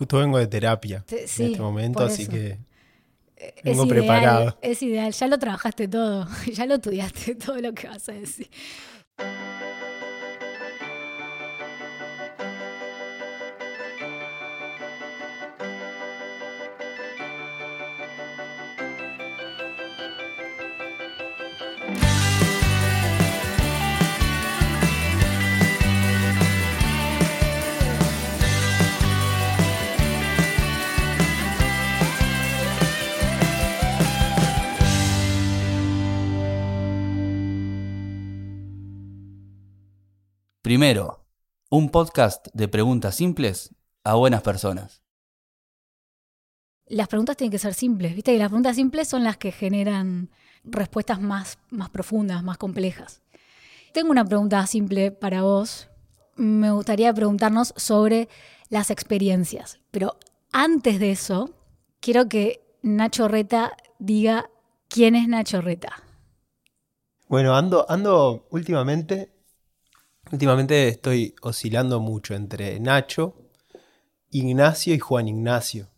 Justo vengo de terapia Te- en este momento, así que Es Vengo ideal, preparado. Es ideal, ya lo trabajaste todo, ya lo estudiaste todo lo que vas a decir. Primero, un podcast de preguntas simples a buenas personas. Las preguntas tienen que ser simples, ¿viste? Y las preguntas simples son las que generan respuestas más, más profundas, más complejas. Tengo una pregunta simple para vos. Me gustaría preguntarnos sobre las experiencias. Pero antes de eso, quiero que Nacho Reta diga quién es Nacho Reta. Bueno, ando, ando últimamente. Últimamente estoy oscilando mucho entre Nacho, Ignacio y Juan Ignacio.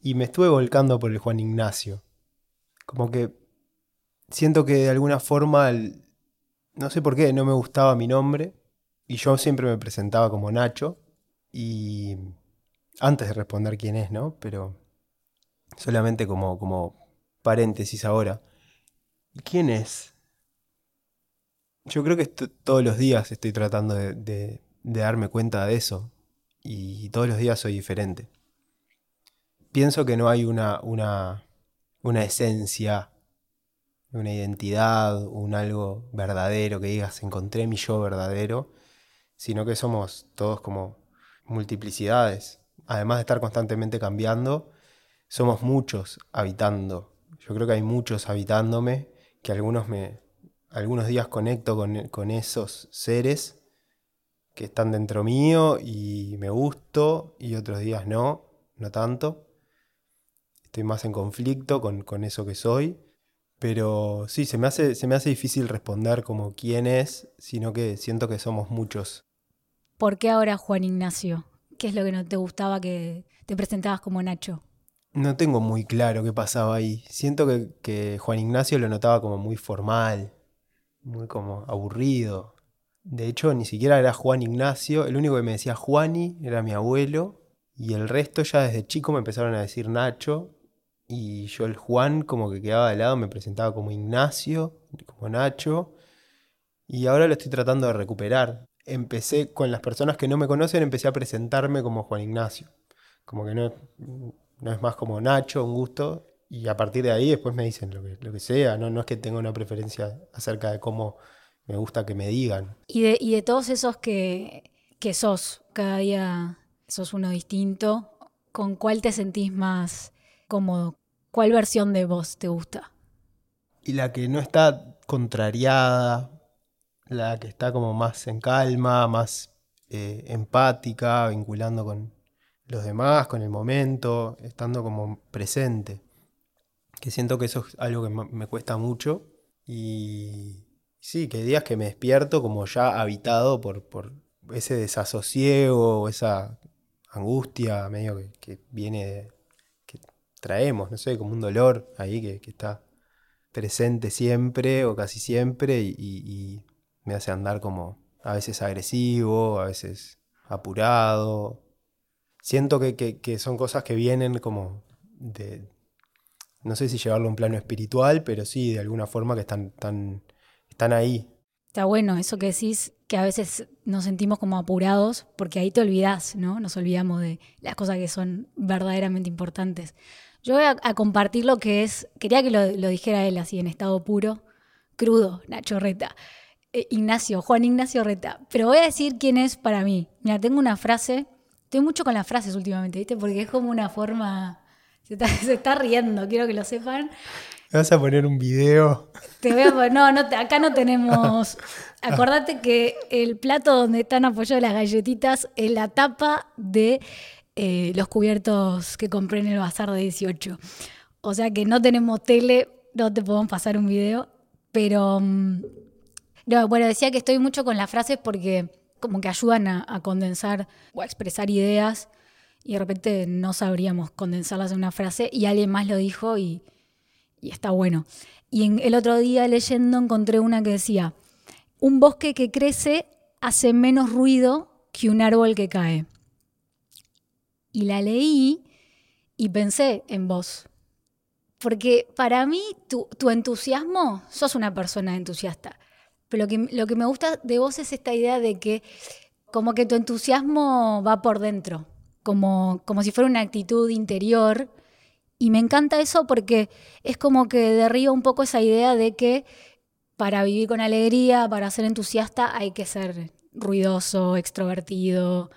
Y me estuve volcando por el Juan Ignacio. Como que siento que de alguna forma, el- no sé por qué, no me gustaba mi nombre. Y yo siempre me presentaba como Nacho. Y antes de responder quién es, ¿no? Pero solamente como, como paréntesis ahora. ¿Quién es? Yo creo que todos los días estoy tratando de, de- de darme cuenta de eso. Y todos los días soy diferente. Pienso que no hay una, una, una esencia, una identidad, un algo verdadero que digas, encontré mi yo verdadero, sino que somos todos como multiplicidades. Además de estar constantemente cambiando, somos muchos habitando. Yo creo que hay muchos habitándome, que algunos me, algunos días conecto con, con esos seres que están dentro mío y me gusto y otros días no, no tanto. Estoy más en conflicto con, con eso que soy. Pero sí, se me, hace, se me hace difícil responder como quién es, sino que siento que somos muchos. ¿Por qué ahora Juan Ignacio? ¿Qué es lo que no te gustaba que te presentabas como Nacho? No tengo muy claro qué pasaba ahí. Siento que, que Juan Ignacio lo notaba como muy formal, muy como aburrido. De hecho, ni siquiera era Juan Ignacio. El único que me decía Juani era mi abuelo. Y el resto ya desde chico me empezaron a decir Nacho. Y yo el Juan como que quedaba de lado, me presentaba como Ignacio, como Nacho. Y ahora lo estoy tratando de recuperar. Empecé con las personas que no me conocen, empecé a presentarme como Juan Ignacio. Como que no, no es más como Nacho, un gusto. Y a partir de ahí después me dicen lo que, lo que sea. No, no es que tenga una preferencia acerca de cómo me gusta que me digan. Y de, y de todos esos que, que sos, cada día sos uno distinto, ¿con cuál te sentís más cómodo? ¿Cuál versión de vos te gusta? Y la que no está contrariada, la que está como más en calma, más eh, empática, vinculando con los demás, con el momento, estando como presente. Que siento que eso es algo que me cuesta mucho. Y sí, que hay días que me despierto como ya habitado por, por ese desasosiego esa angustia medio que, que viene de, que traemos, no sé, como un dolor ahí que, que está presente siempre o casi siempre y me hace andar como a veces agresivo, a veces apurado. Siento que, que- que son cosas que vienen como de, no sé si llevarlo a un plano espiritual, pero sí, de alguna forma que están, están, están ahí. Está bueno eso que decís, que a veces nos sentimos como apurados, porque ahí te olvidás, ¿no? Nos olvidamos de las cosas que son verdaderamente importantes. Yo voy a, a compartir lo que es, quería que lo, lo dijera él así, en estado puro, crudo, Nacho Reta. Eh, Ignacio, Juan Ignacio Reta. Pero voy a decir quién es para mí. Mira, tengo una frase, estoy mucho con las frases últimamente, ¿viste? Porque es como una forma, se está, se está riendo, quiero que lo sepan. ¿Me vas a poner un video? Te voy a poner- no, no, te- acá no tenemos. Acordate que el plato donde están apoyadas las galletitas es la tapa de eh, los cubiertos que compré en el bazar de 18. O sea que no tenemos tele, no te podemos pasar un video, pero. mm, no, bueno, decía que estoy mucho con las frases porque como que ayudan a, a condensar o a expresar ideas y de repente no sabríamos condensarlas en una frase y alguien más lo dijo y, está bueno. Y en, el otro día leyendo encontré una que decía, un bosque que crece hace menos ruido que un árbol que cae. Y la leí y pensé en vos. Porque para mí tu, tu entusiasmo, sos una persona entusiasta. Pero lo que me gusta de vos es esta idea de que como que tu entusiasmo va por dentro, como, como si fuera una actitud interior. Y me encanta eso porque es como que derriba un poco esa idea de que para vivir con alegría, para ser entusiasta, hay que ser ruidoso, extrovertido,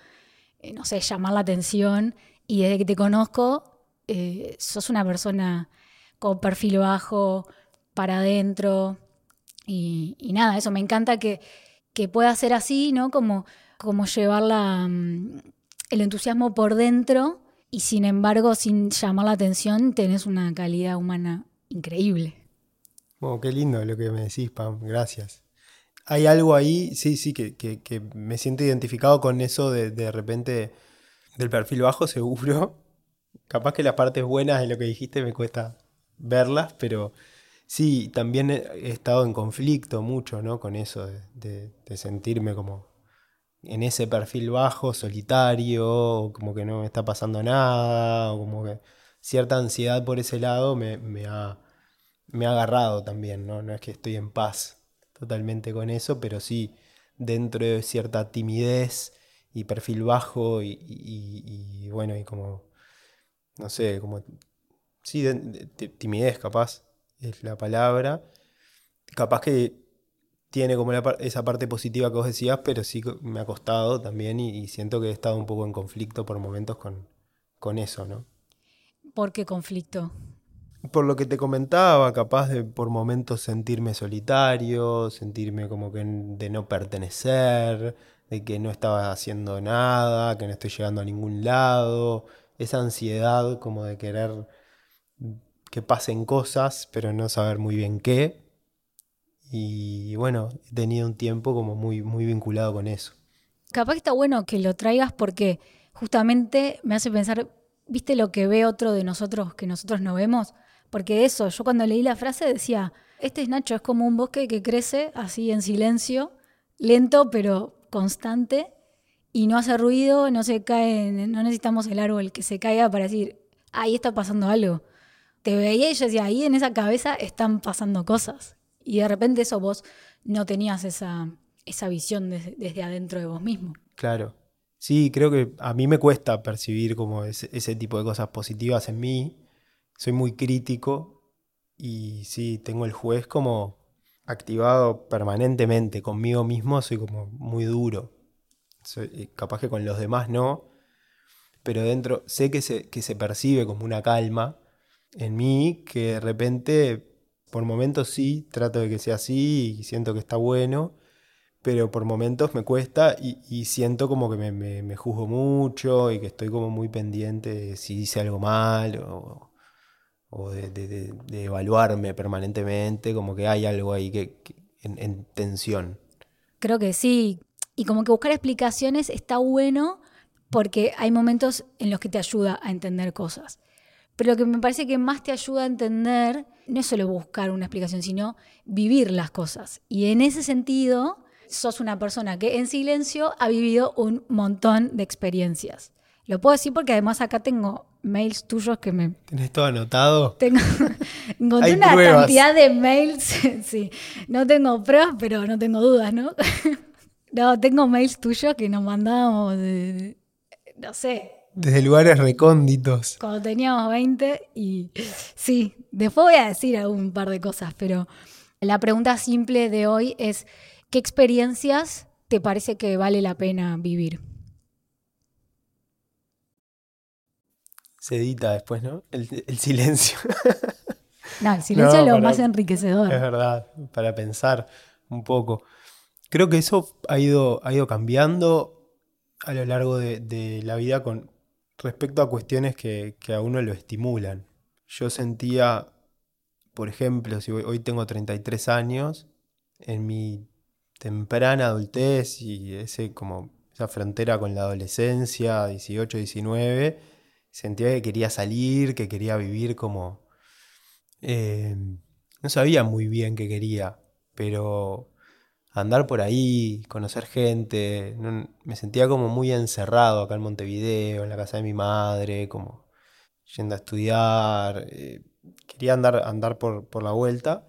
eh, no sé, llamar la atención. Y desde que te conozco, eh, sos una persona con perfil bajo, para adentro. Y, nada, eso me encanta que, que pueda ser así, ¿no? Como, como llevar la, mm, el entusiasmo por dentro y sin embargo, sin llamar la atención, tenés una calidad humana increíble. Bueno, qué lindo lo que me decís, Pam. Gracias. Hay algo ahí, sí, sí, que, me siento identificado con eso de, de repente del perfil bajo, seguro. Capaz que las partes buenas de lo que dijiste me cuesta verlas, pero sí, también he estado en conflicto mucho, ¿no? Con eso de sentirme como en ese perfil bajo, solitario, como que no me está pasando nada, o como que cierta ansiedad por ese lado me, ha, me ha agarrado también, ¿no? No es que estoy en paz totalmente con eso, pero sí dentro de cierta timidez y perfil bajo y, bueno, y como, no sé, como, sí, de- de- de- timidez capaz es la palabra. Capaz que tiene como la esa parte positiva que vos decías, pero sí me ha costado también y, y siento que he estado un poco en conflicto por momentos con, con eso, ¿no? ¿Por qué conflicto? Por lo que te comentaba, capaz de por momentos sentirme solitario, sentirme como que de no pertenecer, de que no estaba haciendo nada, que no estoy llegando a ningún lado, esa ansiedad como de querer que pasen cosas, pero no saber muy bien qué. Y bueno, he tenido un tiempo como muy, muy vinculado con eso. Capaz que está bueno que lo traigas porque justamente me hace pensar, ¿viste lo que ve otro de nosotros que nosotros no vemos? Porque eso, yo cuando leí la frase decía, este es Nacho, es como un bosque que crece así en silencio, lento pero constante, y no hace ruido, no se cae, no necesitamos el árbol que se caiga para decir, ahí está pasando algo. Te veía y yo decía, ahí en esa cabeza están pasando cosas. Y de repente eso vos no tenías esa, esa visión desde, adentro de vos mismo. Claro. Sí, creo que a mí me cuesta percibir como ese, ese tipo de cosas positivas en mí. Soy muy crítico y sí, tengo el juez como activado permanentemente. Conmigo mismo soy como muy duro. Soy- eh, capaz que con los demás no, pero dentro sé que se, que se percibe como una calma en mí que de repente, por momentos sí, trato de que sea así y siento que está bueno pero por momentos me cuesta y, siento como que me, me- juzgo mucho y que estoy como muy pendiente de si hice algo mal o, de, evaluarme permanentemente, como que hay algo ahí que, en tensión. Creo que sí. Y como que buscar explicaciones está bueno porque hay momentos en los que te ayuda a entender cosas. Pero lo que me parece que más te ayuda a entender no es solo buscar una explicación, sino vivir las cosas. Y en ese sentido, sos una persona que en silencio ha vivido un montón de experiencias. Lo puedo decir porque además acá tengo mails tuyos que me ¿Tenés todo anotado? tengo, encontré una pruebas. cantidad de mails, sí. No tengo pruebas, pero no tengo dudas, ¿no? No, tengo mails tuyos que nos mandábamos, de- no sé, Desde lugares recónditos. cuando teníamos 20 y sí, después voy a decir algún par de cosas, pero la pregunta simple de hoy es, ¿qué experiencias te parece que vale la pena vivir? Se edita después, ¿no? El, el silencio. No, el silencio es lo para- más enriquecedor. Es verdad, para pensar un poco. Creo que eso ha ido, ha ido cambiando a lo largo de, de la vida con respecto a cuestiones que, a uno lo estimulan. Yo sentía, por ejemplo, si hoy, hoy tengo 33 años, en mi temprana adultez y ese como esa frontera con la adolescencia, 18, 19, sentía que quería salir, que quería vivir como... eh, no sabía muy bien qué quería, pero andar por ahí, conocer gente, me sentía como muy encerrado acá en Montevideo, en la casa de mi madre, como yendo a estudiar, eh, quería andar, andar por, por la vuelta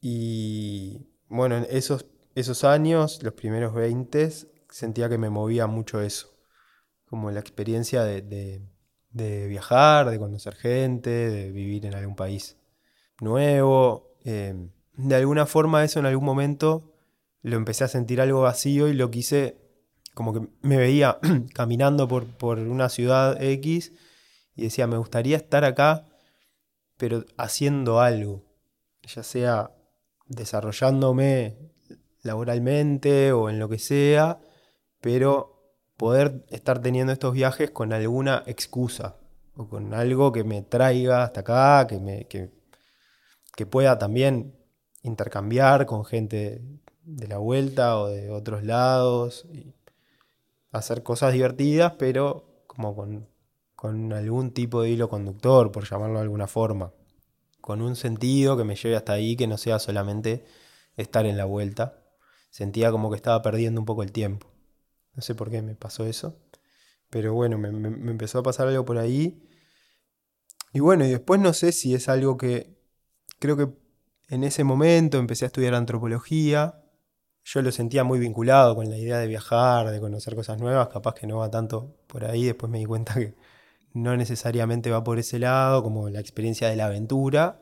y bueno, en esos, esos años, los primeros 20, sentía que me movía mucho eso, como la experiencia de, de- de viajar, de conocer gente, de vivir en algún país nuevo. eh, de alguna forma eso en algún momento lo empecé a sentir algo vacío y lo quise, como que me veía caminando por, por una ciudad X y decía, me gustaría estar acá, pero haciendo algo, ya sea desarrollándome laboralmente o en lo que sea, pero poder estar teniendo estos viajes con alguna excusa o con algo que me traiga hasta acá, que, me, que, que pueda también intercambiar con gente de la vuelta o de otros lados, y hacer cosas divertidas, pero como con, con algún tipo de hilo conductor, por llamarlo de alguna forma, con un sentido que me lleve hasta ahí, que no sea solamente estar en la vuelta. Sentía como que estaba perdiendo un poco el tiempo. No sé por qué me pasó eso, pero bueno, me, me- me empezó a pasar algo por ahí. Y bueno, y después no sé si es algo que creo que en ese momento empecé a estudiar antropología. Yo lo sentía muy vinculado con la idea de viajar, de conocer cosas nuevas, capaz que no va tanto por ahí, después me di cuenta que no necesariamente va por ese lado, como la experiencia de la aventura,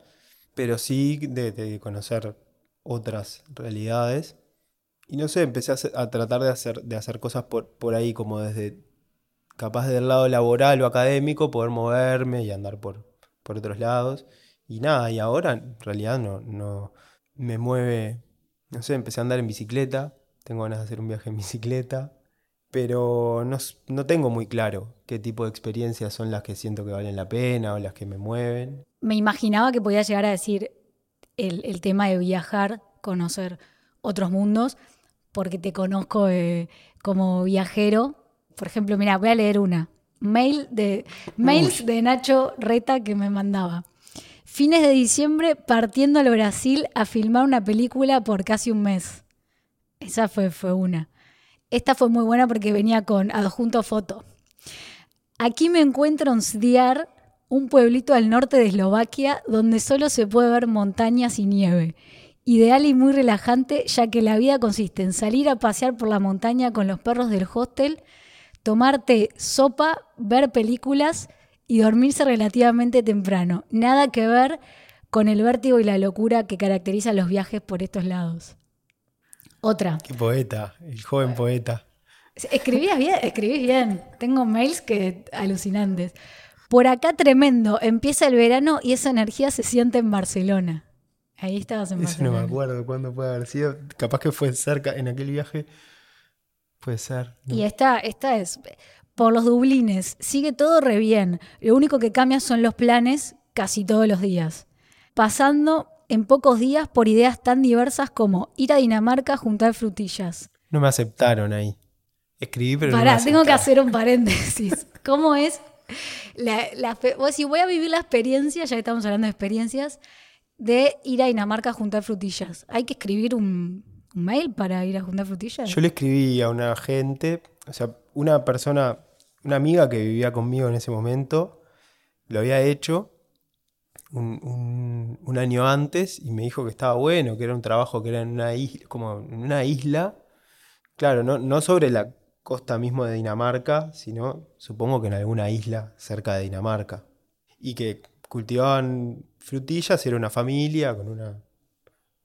pero sí de, conocer otras realidades. Y no sé, empecé a tratar de hacer, de hacer cosas por, por ahí, como desde capaz del lado laboral o académico, poder moverme y andar por, por otros lados. Y nada, y ahora en realidad no, no me mueve, no sé, empecé a andar en bicicleta, tengo ganas de hacer un viaje en bicicleta, pero no, no tengo muy claro qué tipo de experiencias son las que siento que valen la pena o las que me mueven. Me imaginaba que podía llegar a decir el, el tema de viajar, conocer otros mundos, porque te conozco eh, como viajero. Por ejemplo, mira, voy a leer una. Mail de, mails de Nacho Reta que me mandaba. Fines de diciembre partiendo al Brasil a filmar una película por casi un mes. Esa fue, fue una. Esta fue muy buena porque venía con adjunto foto. Aquí me encuentro en Sdiar, un pueblito al norte de Eslovaquia donde solo se puede ver montañas y nieve. Ideal y muy relajante ya que la vida consiste en salir a pasear por la montaña con los perros del hostel, tomarte sopa, ver películas y dormirse relativamente temprano. Nada que ver con el vértigo y la locura que caracteriza los viajes por estos lados. Otra. Qué poeta, el joven poeta. Escribías bien, escribís bien. Tengo mails que alucinantes. Por acá tremendo, empieza el verano y esa energía se siente en Barcelona. Ahí estabas en Eso no me acuerdo cuándo puede haber sido. Capaz que fue cerca en aquel viaje. Puede ser. ¿no? Y esta, esta es por los Dublines. Sigue todo re bien. Lo único que cambia son los planes casi todos los días. Pasando en pocos días por ideas tan diversas como ir a Dinamarca a juntar frutillas. No me aceptaron ahí. Escribí, pero no me Pará, tengo que hacer un paréntesis. ¿Cómo es? La, la, decís, voy a vivir la experiencia, ya que estamos hablando de experiencias, de ir a Dinamarca a juntar frutillas. ¿Hay que escribir un, un mail para ir a juntar frutillas? Yo le escribí a una gente, o sea, una persona, una amiga que vivía conmigo en ese momento, lo había hecho un, año antes y me dijo que estaba bueno, que era un trabajo que era en una isla, en una isla, claro, no, sobre la costa mismo de Dinamarca, sino supongo que en alguna isla cerca de Dinamarca. Y que cultivaban frutillas, era una familia con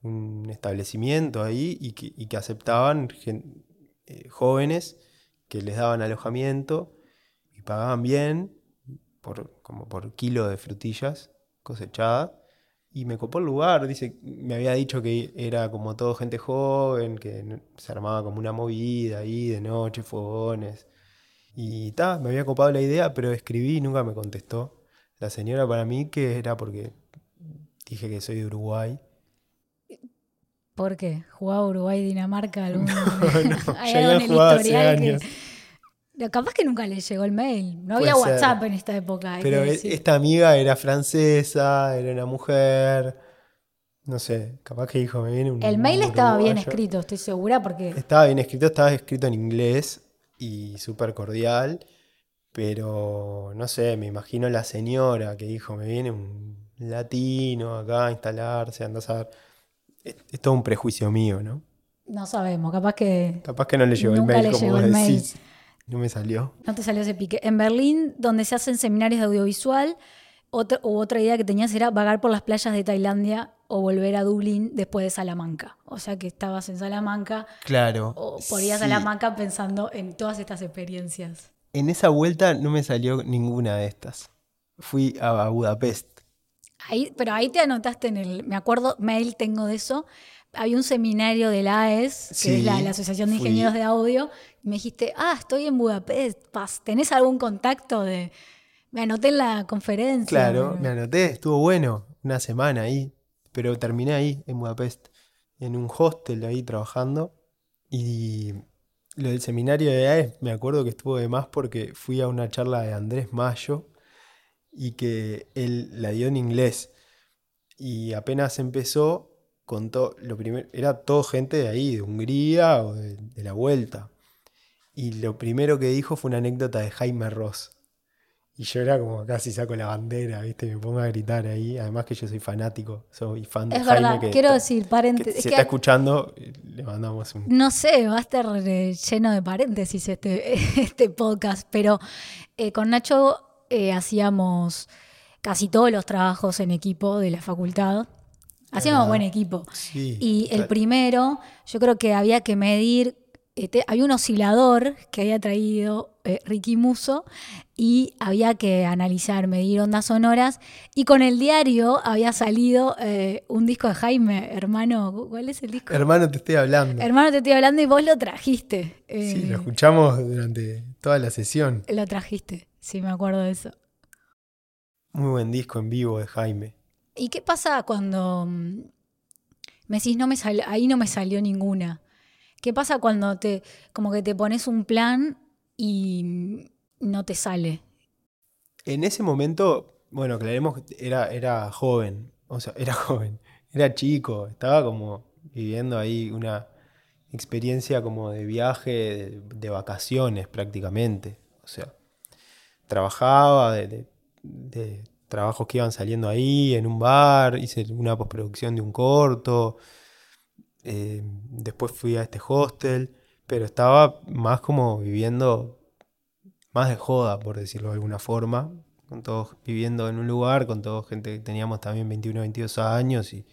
un establecimiento ahí y que, aceptaban eh, jóvenes que les daban alojamiento y pagaban bien por, como por kilo de frutillas cosechadas. Y me copó el lugar, dice, me había dicho que era como todo gente joven, que se armaba como una movida ahí de noche, fogones. Y ta, me había copado la idea, pero escribí y nunca me contestó. La señora para mí que era porque dije que soy de Uruguay. ¿Por qué? ¿Jugaba Uruguay-Dinamarca algún no, Hay algo en el historial que- años. De- Capaz que nunca le llegó el mail. No había ser. WhatsApp en esta época. Pero que e- esta amiga era francesa, era una mujer. No sé, capaz que dijo, me viene un. El mail estaba bien uruguayo". escrito, estoy segura, porque Estaba bien escrito, estaba escrito en inglés y súper cordial. Pero no sé, me imagino la señora que dijo, me viene un latino acá a instalarse, anda a saber. Es, es todo un prejuicio mío, ¿no? no sabemos. Capaz que Capaz que no le llegó el mail como vos decís. No me salió. no te salió ese pique. En Berlín, donde se hacen seminarios de audiovisual, otra, u otra idea que tenías era vagar por las playas de Tailandia o volver a Dublín después de Salamanca. O sea que estabas en Salamanca Claro. o por ir a sí. Salamanca pensando en todas estas experiencias. En esa vuelta no me salió ninguna de estas. Fui a Budapest. Ahí, pero ahí te anotaste en el, me acuerdo, mail tengo de eso. Había un seminario de la AES, que Sí, es la, la Asociación de fui. Ingenieros de Audio, y me dijiste, ah, estoy en Budapest, ¿tenés algún contacto de...? Me anoté en la conferencia. Claro, pero- me anoté, estuvo bueno, una semana ahí, pero terminé ahí, en Budapest, en un hostel ahí trabajando. Y lo del seminario de AES, me acuerdo que estuvo de más porque fui a una charla de Andrés Mayo y que él la dio en inglés. Y apenas empezó, contó, lo primero, era todo gente de ahí, de Hungría o de, de la vuelta. Y lo primero que dijo fue una anécdota de Jaime Ross. Y yo era como casi saco la bandera, ¿viste? Me pongo a gritar ahí. Además que yo soy fanático, soy fan de Es Jaime. verdad, que quiero está- decir, paréntesis. si es está escuchando, le mandamos un... No sé, va a estar eh, lleno de paréntesis este, este podcast, pero eh, con Nacho eh, hacíamos casi todos los trabajos en equipo de la facultad. Hacíamos verdad. buen equipo. Sí, Y el primero, yo creo que había que medir, eh, te- había un oscilador que había traído eh, Ricky Muso y había que analizar, medir ondas sonoras. Y con el diario había salido eh, un disco de Jaime, hermano, ¿cuál es el disco? Hermano, te estoy hablando. Hermano, te estoy hablando y vos lo trajiste. Eh, Sí, lo escuchamos durante toda la sesión. lo trajiste, sí, me acuerdo de eso. Muy buen disco en vivo de Jaime. ¿Y qué pasa cuando mm, me decís, no me sal- ahí no me salió ninguna? ¿Qué pasa cuando te, como que te pones un plan y mm, no te sale? En ese momento, bueno, aclaremos, que era, era joven, o sea, era joven, era chico, estaba como viviendo ahí una experiencia como de viaje, de, de vacaciones prácticamente. O sea, trabajaba de, de- de trabajos que iban saliendo ahí, en un bar, hice una postproducción de un corto, eh, después fui a este hostel, pero estaba más como viviendo más de joda, por decirlo de alguna forma, con todos viviendo en un lugar, con toda gente que teníamos también 21, 22 años y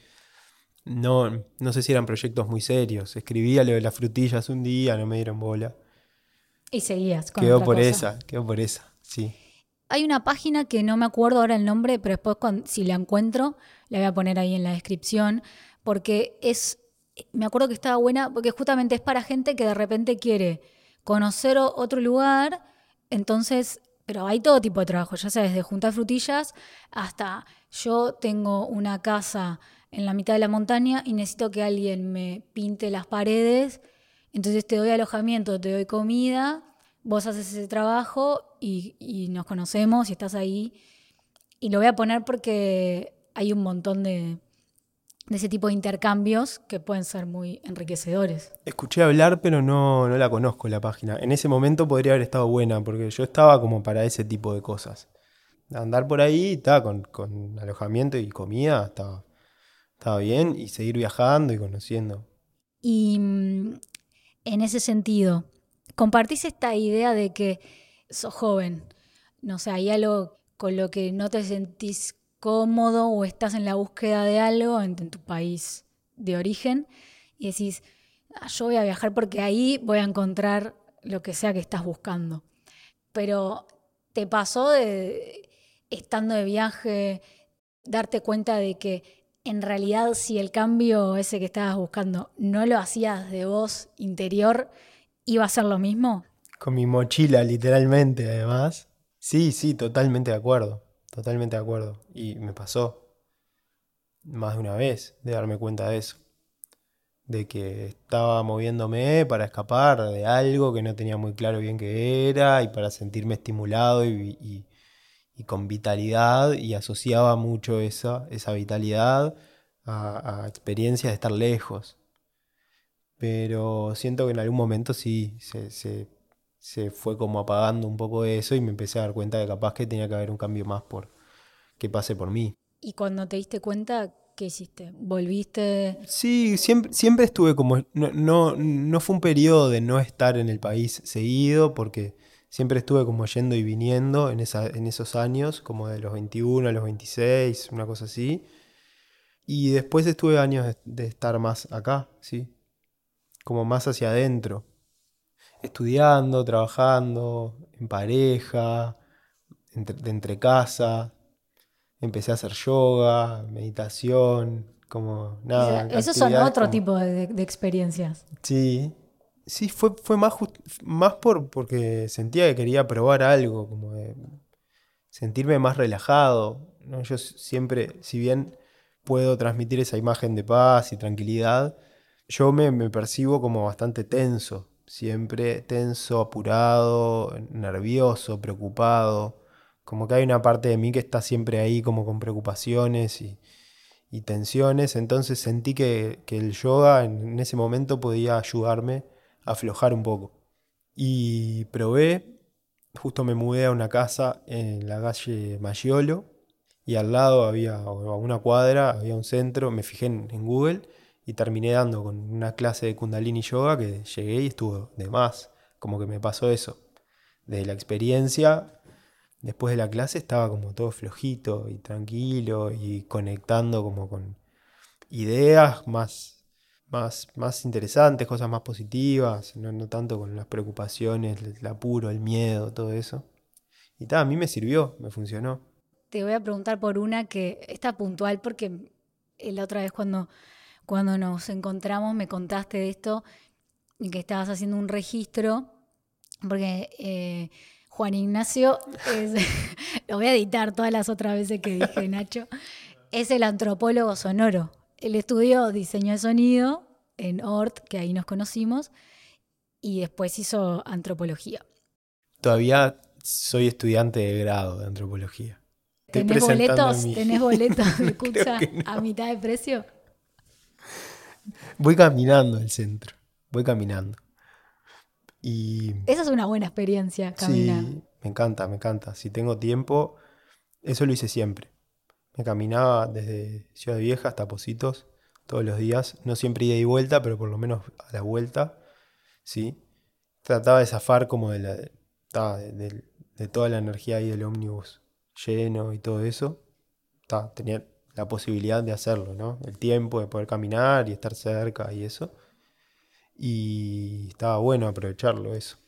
no, no sé si eran proyectos muy serios. Escribía lo de las frutillas un día, no me dieron bola. Y seguías con Quedó otra por cosa. esa, quedó por esa, sí. Hay una página que no me acuerdo ahora el nombre, pero después si la encuentro, la voy a poner ahí en la descripción, porque es, me acuerdo que estaba buena, porque justamente es para gente que de repente quiere conocer otro lugar, entonces, pero hay todo tipo de trabajo, ya sea desde juntar frutillas hasta yo tengo una casa en la mitad de la montaña y necesito que alguien me pinte las paredes, entonces te doy alojamiento, te doy comida, vos haces ese trabajo y, y nos conocemos y estás ahí. Y lo voy a poner porque hay un montón de, de ese tipo de intercambios que pueden ser muy enriquecedores. Escuché hablar, pero no, no la conozco la página. En ese momento podría haber estado buena, porque yo estaba como para ese tipo de cosas. Andar por ahí, estaba con, con alojamiento y comida, estaba, estaba bien, y seguir viajando y conociendo. Y mm, en ese sentido, compartís esta idea de que sos joven, no sé, hay algo con lo que no te sentís cómodo o estás en la búsqueda de algo en, tu país de origen y decís, "Ah, yo voy a viajar porque ahí voy a encontrar lo que sea que estás buscando. Pero te pasó de, estando de viaje, darte cuenta de que en realidad si el cambio ese que estabas buscando no lo hacías de vos interior, iba a ser lo mismo. Con mi mochila, literalmente, además. Sí, sí, totalmente de acuerdo. Totalmente de acuerdo. Y me pasó más de una vez de darme cuenta de eso. de que estaba moviéndome para escapar de algo que no tenía muy claro bien qué era y para sentirme estimulado y, y- con vitalidad y asociaba mucho esa, esa vitalidad a, a experiencias de estar lejos. Pero siento que en algún momento sí se, se- se fue como apagando un poco eso y me empecé a dar cuenta que capaz que tenía que haber un cambio más por que pase por mí. Y cuando te diste cuenta, ¿qué hiciste? ¿Volviste? Sí, siempre, siempre estuve como, no, no, no fue un periodo de no estar en el país seguido, porque siempre estuve como yendo y viniendo en, esa, en esos años, como de los 21 a los 26, una cosa así. Y después estuve años de, de estar más acá, sí, como más hacia adentro, estudiando, trabajando, en pareja, entre, de entre casa. Empecé a hacer yoga, meditación, como nada. Esos son otro como- tipo de, de experiencias. Sí, sí, fue, fue más, just- más por, porque sentía que quería probar algo, como de sentirme más relajado, ¿no? Yo siempre, si bien puedo transmitir esa imagen de paz y tranquilidad, yo me, me percibo como bastante tenso, siempre tenso, apurado, nervioso, preocupado, como que hay una parte de mí que está siempre ahí como con preocupaciones y, y tensiones, entonces sentí que, que el yoga en, ese momento podía ayudarme a aflojar un poco. Y probé, justo me mudé a una casa en la calle Maggiolo y al lado había, a una cuadra, había un centro, me fijé en Google y terminé dando con una clase de Kundalini Yoga que llegué y estuvo de más, como que me pasó eso. De la experiencia después de la clase estaba como todo flojito y tranquilo y conectando como con ideas más, más, más interesantes, cosas más positivas, no, no tanto con las preocupaciones, el, el apuro, el miedo, todo eso. Y tal, a mí me sirvió, me funcionó. Te voy a preguntar por una que está puntual porque la otra vez cuando, cuando nos encontramos me contaste de esto y que estabas haciendo un registro porque eh, Juan Ignacio es, lo voy a editar todas las otras veces que dije Nacho, es el antropólogo sonoro. Él estudió diseño de sonido en ORT, que ahí nos conocimos, y después hizo antropología. Todavía soy estudiante de grado de antropología. ¿Tenés boletos, mi- ¿Tenés boletos de Creo Cucha que no. a mitad de precio? Voy caminando al centro, voy caminando. Y Esa es una buena experiencia, caminar. Sí, me encanta, me encanta. Si tengo tiempo, eso lo hice siempre. Me caminaba desde Ciudad Vieja hasta Positos todos los días. No siempre ida y vuelta, pero por lo menos a la vuelta, sí. Trataba de zafar como de, la, de, de- de toda la energía ahí del ómnibus lleno y todo eso. Ta, tenía la posibilidad de hacerlo, ¿no? El tiempo de poder caminar y estar cerca y eso. Y estaba bueno aprovecharlo eso.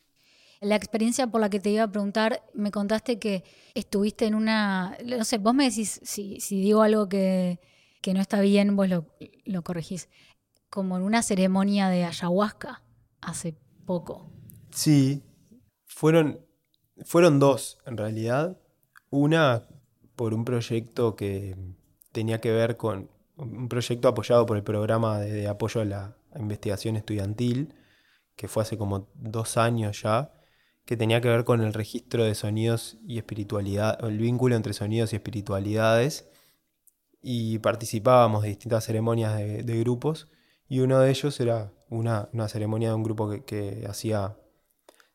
La experiencia por la que te iba a preguntar, me contaste que estuviste en una, no sé, vos me decís, si, si digo algo que, que no está bien, vos lo, lo corregís, como en una ceremonia de ayahuasca hace poco. Sí, fueron, fueron dos en realidad. Una por un proyecto que tenía que ver con un proyecto apoyado por el programa de, apoyo a la investigación estudiantil, que fue hace como dos años ya, que tenía que ver con el registro de sonidos y espiritualidad, el vínculo entre sonidos y espiritualidades. Y participábamos de distintas ceremonias de, de grupos, y uno de ellos era una, una ceremonia de un grupo que, que hacía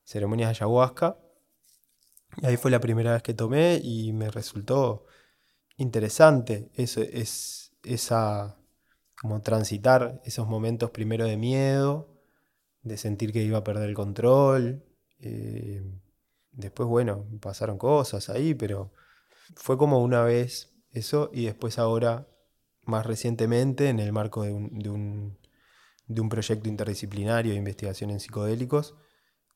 ceremonias de ayahuasca. Y ahí fue la primera vez que tomé y me resultó interesante eso, es, esa, como transitar esos momentos primero de miedo, de sentir que iba a perder el control. eh, después, bueno, pasaron cosas ahí, pero fue como una vez eso y después ahora, más recientemente, en el marco de un, de un, de un proyecto interdisciplinario de investigación en psicodélicos,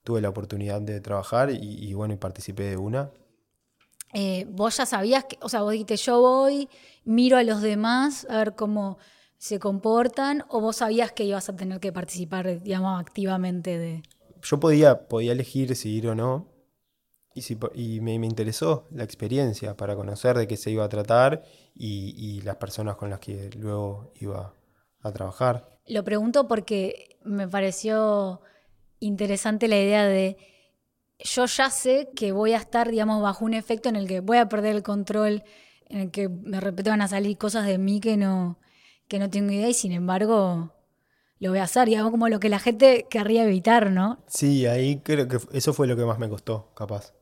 tuve la oportunidad de trabajar y, y bueno, y participé de una. Eh, vos ya sabías que, o sea, vos dijiste, yo voy, miro a los demás a ver cómo se comportan, o vos sabías que ibas a tener que participar, digamos, activamente de... Yo podía, podía elegir si ir o no, y, si, y me, me interesó la experiencia para conocer de qué se iba a tratar y, y las personas con las que luego iba a trabajar. Lo pregunto porque me pareció interesante la idea de yo ya sé que voy a estar, digamos, bajo un efecto en el que voy a perder el control, en el que de repente van a salir cosas de mí que no, que no tengo idea y sin embargo lo voy a hacer, digamos, como lo que la gente querría evitar, ¿no? Sí, ahí creo que eso fue lo que más me costó, capaz.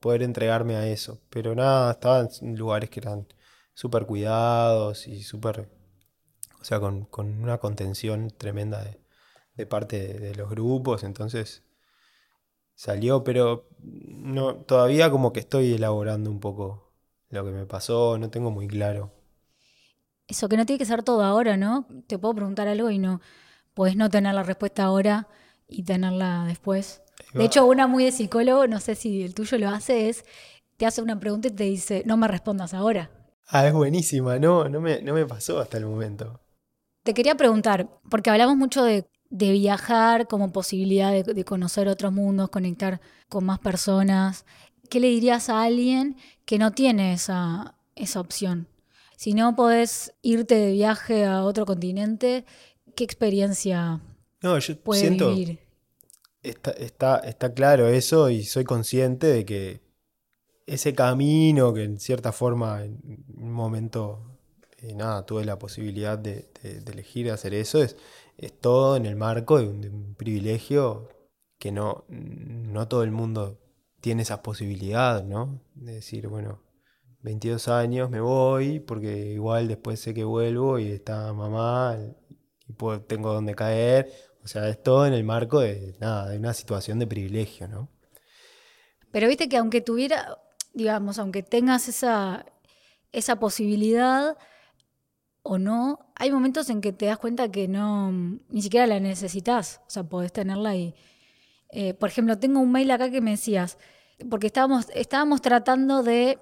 Poder entregarme a eso. Pero nada, estaba en lugares que eran súper cuidados y súper, o sea, con, con una contención tremenda de, parte de los grupos, entonces salió, pero no, todavía como que estoy elaborando un poco lo que me pasó, no tengo muy claro. Eso que no tiene que ser todo ahora, ¿no? Te puedo preguntar algo y no podés no tener la respuesta ahora y tenerla después. De hecho, una muy de psicólogo, no sé si el tuyo lo hace, es te hace una pregunta y te dice, no me respondas ahora. Ah, es buenísima, no, no me, no me pasó hasta el momento. Te quería preguntar, porque hablamos mucho de, de viajar como posibilidad de, de conocer otros mundos, conectar con más personas. ¿Qué le dirías a alguien que no tiene esa, esa opción? Si no podés irte de viaje a otro continente, ¿qué experiencia No, yo puede siento, vivir? está, está, está claro eso y soy consciente de que ese camino que en cierta forma en un momento, eh, nada, tuve la posibilidad de, de- de elegir hacer eso, es, es todo en el marco de un, privilegio que no, no todo el mundo tiene esa posibilidad, ¿no? De decir, bueno, 22 años me voy porque igual después sé que vuelvo y está mamá y puedo- tengo donde caer. O sea, es todo en el marco de, nada, de una situación de privilegio, ¿no? Pero viste que aunque tuviera, digamos, aunque tengas esa, esa posibilidad o no, hay momentos en que te das cuenta que no, ni siquiera la necesitas. O sea, podés tenerla y. eh, por ejemplo, tengo un mail acá que me decías, porque estábamos, estábamos tratando de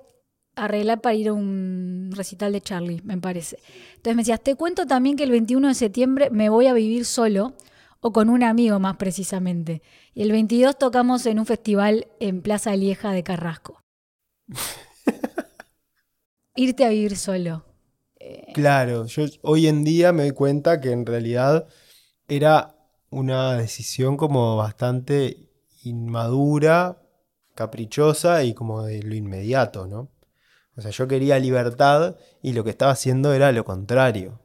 arreglar para ir a un recital de Charlie, me parece. Entonces me decías, te cuento también que el 21 de septiembre me voy a vivir solo o con un amigo más precisamente. Y el 22 tocamos en un festival en Plaza Lieja de Carrasco. Irte a vivir solo. Claro, yo hoy en día me doy cuenta que en realidad era una decisión como bastante inmadura, caprichosa y como de lo inmediato, ¿no? O sea, yo quería libertad y lo que estaba haciendo era lo contrario.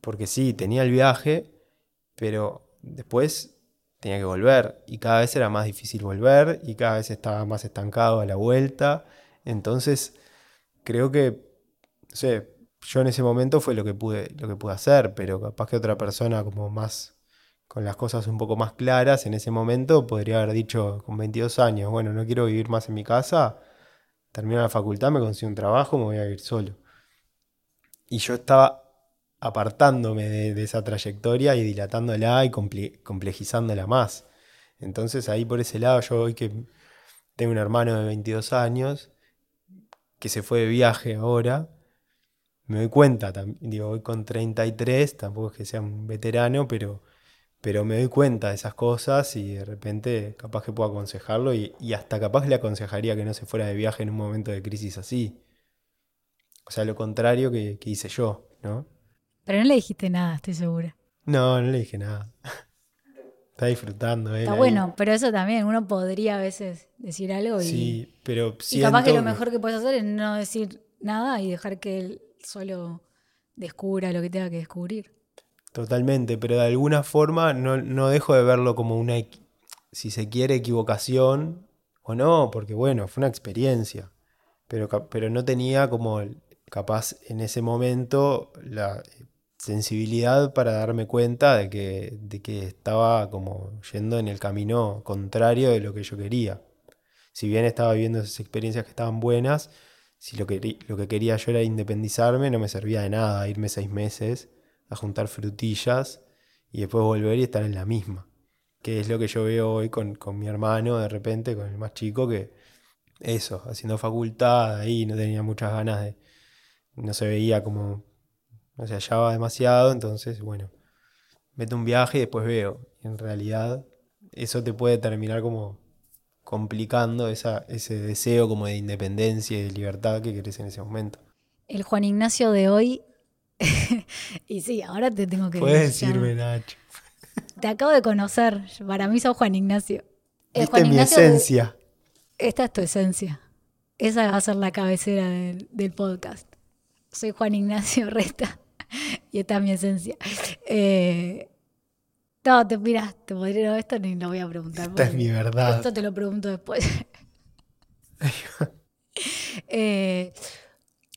Porque sí, tenía el viaje, pero después tenía que volver y cada vez era más difícil volver y cada vez estaba más estancado a la vuelta. Entonces, creo que, no sé, yo en ese momento fue lo que pude, lo que pude hacer, pero capaz que otra persona como más, con las cosas un poco más claras, en ese momento podría haber dicho con 22 años, bueno, no quiero vivir más en mi casa, termino la facultad, me consigo un trabajo, me voy a ir solo. Y yo estaba apartándome de, esa trayectoria y dilatándola y comple- complejizándola más. Entonces ahí por ese lado yo hoy que tengo un hermano de 22 años que se fue de viaje ahora, me doy cuenta, digo, voy con 33, tampoco es que sea un veterano, pero, pero me doy cuenta de esas cosas y de repente capaz que puedo aconsejarlo y, y hasta capaz le aconsejaría que no se fuera de viaje en un momento de crisis así. O sea, lo contrario que, que hice yo, ¿no? Pero no le dijiste nada, estoy segura. No, no le dije nada. Está disfrutando él Está ahí. bueno, pero eso también, uno podría a veces decir algo y, Sí, pero y capaz que siento lo mejor que puedes hacer es no decir nada y dejar que él solo descubra lo que tenga que descubrir. Totalmente, pero de alguna forma no, no dejo de verlo como una, si se quiere, equivocación o no, porque bueno, fue una experiencia, pero, pero no tenía como capaz en ese momento la sensibilidad para darme cuenta de que, de que estaba como yendo en el camino contrario de lo que yo quería. Si bien estaba viviendo esas experiencias que estaban buenas, si lo que, lo que quería yo era independizarme, no me servía de nada irme seis meses a juntar frutillas y después volver y estar en la misma. Que es lo que yo veo hoy con, con mi hermano, de repente, con el más chico, que eso, haciendo facultad, ahí no tenía muchas ganas de, no se veía como, no se hallaba demasiado, entonces, bueno, meto un viaje y después veo. Y en realidad, eso te puede terminar como complicando esa, ese deseo como de independencia y de libertad que querés en ese momento. El Juan Ignacio de hoy y sí, ahora te tengo que Puedes decirme Nacho. Te acabo de conocer. Para mí sos Juan Ignacio. Eh, Viste Juan mi Ignacio de- esencia. Esta es tu esencia. Esa va a ser la cabecera del, del podcast. Soy Juan Ignacio Resta y esta es mi esencia. Eh, no, te miras, te podría esto ni lo voy a preguntar. Esta es mi verdad. Esto te lo pregunto después. Eh,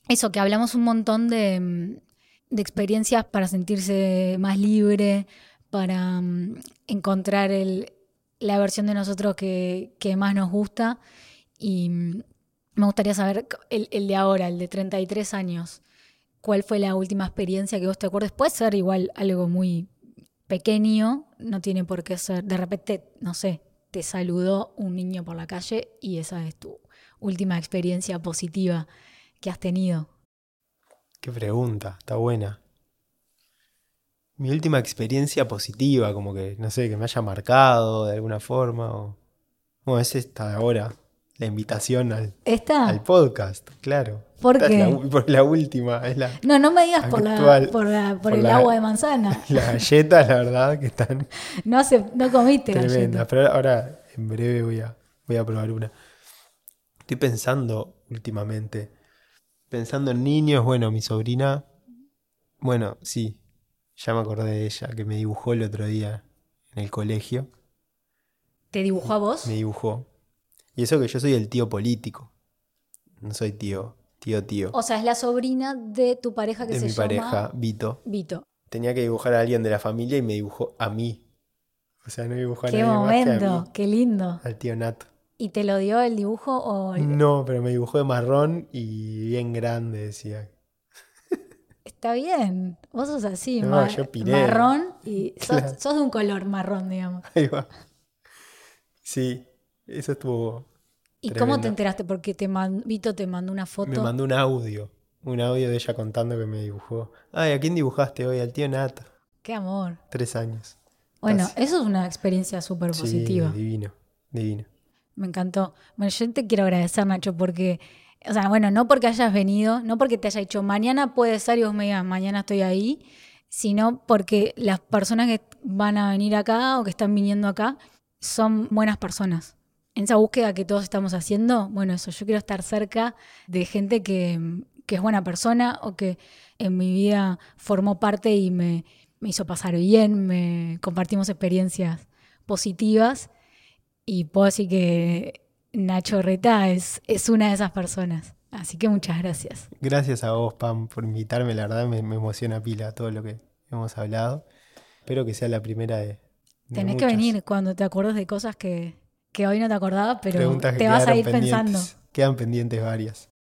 eso, que hablamos un montón de, de experiencias para sentirse más libre, para mm, encontrar el- la versión de nosotros que, que más nos gusta. Y mm, me gustaría saber el, el de ahora, el de 33 años. ¿Cuál fue la última experiencia que vos te acuerdes? Puede ser igual algo muy pequeño, no tiene por qué ser. De repente, no sé, te saludó un niño por la calle y esa es tu última experiencia positiva que has tenido. Qué pregunta, está buena. Mi última experiencia positiva, como que, no sé, que me haya marcado de alguna forma. O... Bueno, es esta ahora, la invitación al, ¿Esta? al podcast, claro. ¿Por Esta es qué? la, por la última, es la, No, no me digas por, la, por, la- por Por el agua de manzana. las galletas, la verdad, que están No, hace, no comiste tremendas. galletas. Pero ahora, en breve, voy a, voy a probar una. Estoy pensando últimamente, pensando en niños, bueno, mi sobrina, bueno, sí, ya me acordé de ella, que me dibujó el otro día en el colegio, ¿Te dibujó a vos? me dibujó. Y eso que yo soy el tío político, no soy tío, tío, tío, O sea, es la sobrina de tu pareja que de se mi llama pareja, Vito. Vito. Tenía que dibujar a alguien de la familia y me dibujó a mí. O sea, no dibujó a Qué nadie más que a momento, mí, qué lindo. al tío Nato. ¿Y te lo dio el dibujo o el- No, pero me dibujó de marrón y bien grande, decía. Está bien, vos sos así, No, ma- yo piré. marrón y sos, Claro. sos de un color marrón, digamos. Ahí va. Sí, eso estuvo. ¿Y cómo te enteraste? Porque te man- Vito te mandó una foto. Me mandó un audio. Un audio de ella contando que me dibujó. Ay, ¿a quién dibujaste hoy? Al tío Nato. Qué amor. Tres años. Bueno, Casi. eso es una experiencia súper Sí, positiva. divino. Divino. Me encantó. Bueno, yo te quiero agradecer, Nacho, porque, o sea, bueno, no porque hayas venido, no porque te haya dicho mañana puede ser y vos me digas mañana estoy ahí, sino porque las personas que van a venir acá o que están viniendo acá son buenas personas. En esa búsqueda que todos estamos haciendo, bueno, eso, yo quiero estar cerca de gente que, que es buena persona o que en mi vida formó parte y me, me hizo pasar bien, me compartimos experiencias positivas y puedo decir que Nacho Reta es, es una de esas personas. Así que muchas gracias. Gracias a vos, Pam, por invitarme. La verdad me, me emociona pila todo lo que hemos hablado. Espero que sea la primera de. de Tenés que venir cuando te acuerdes de cosas que, que hoy no te acordabas, pero preguntas te vas a ir pensando. Quedan pendientes varias.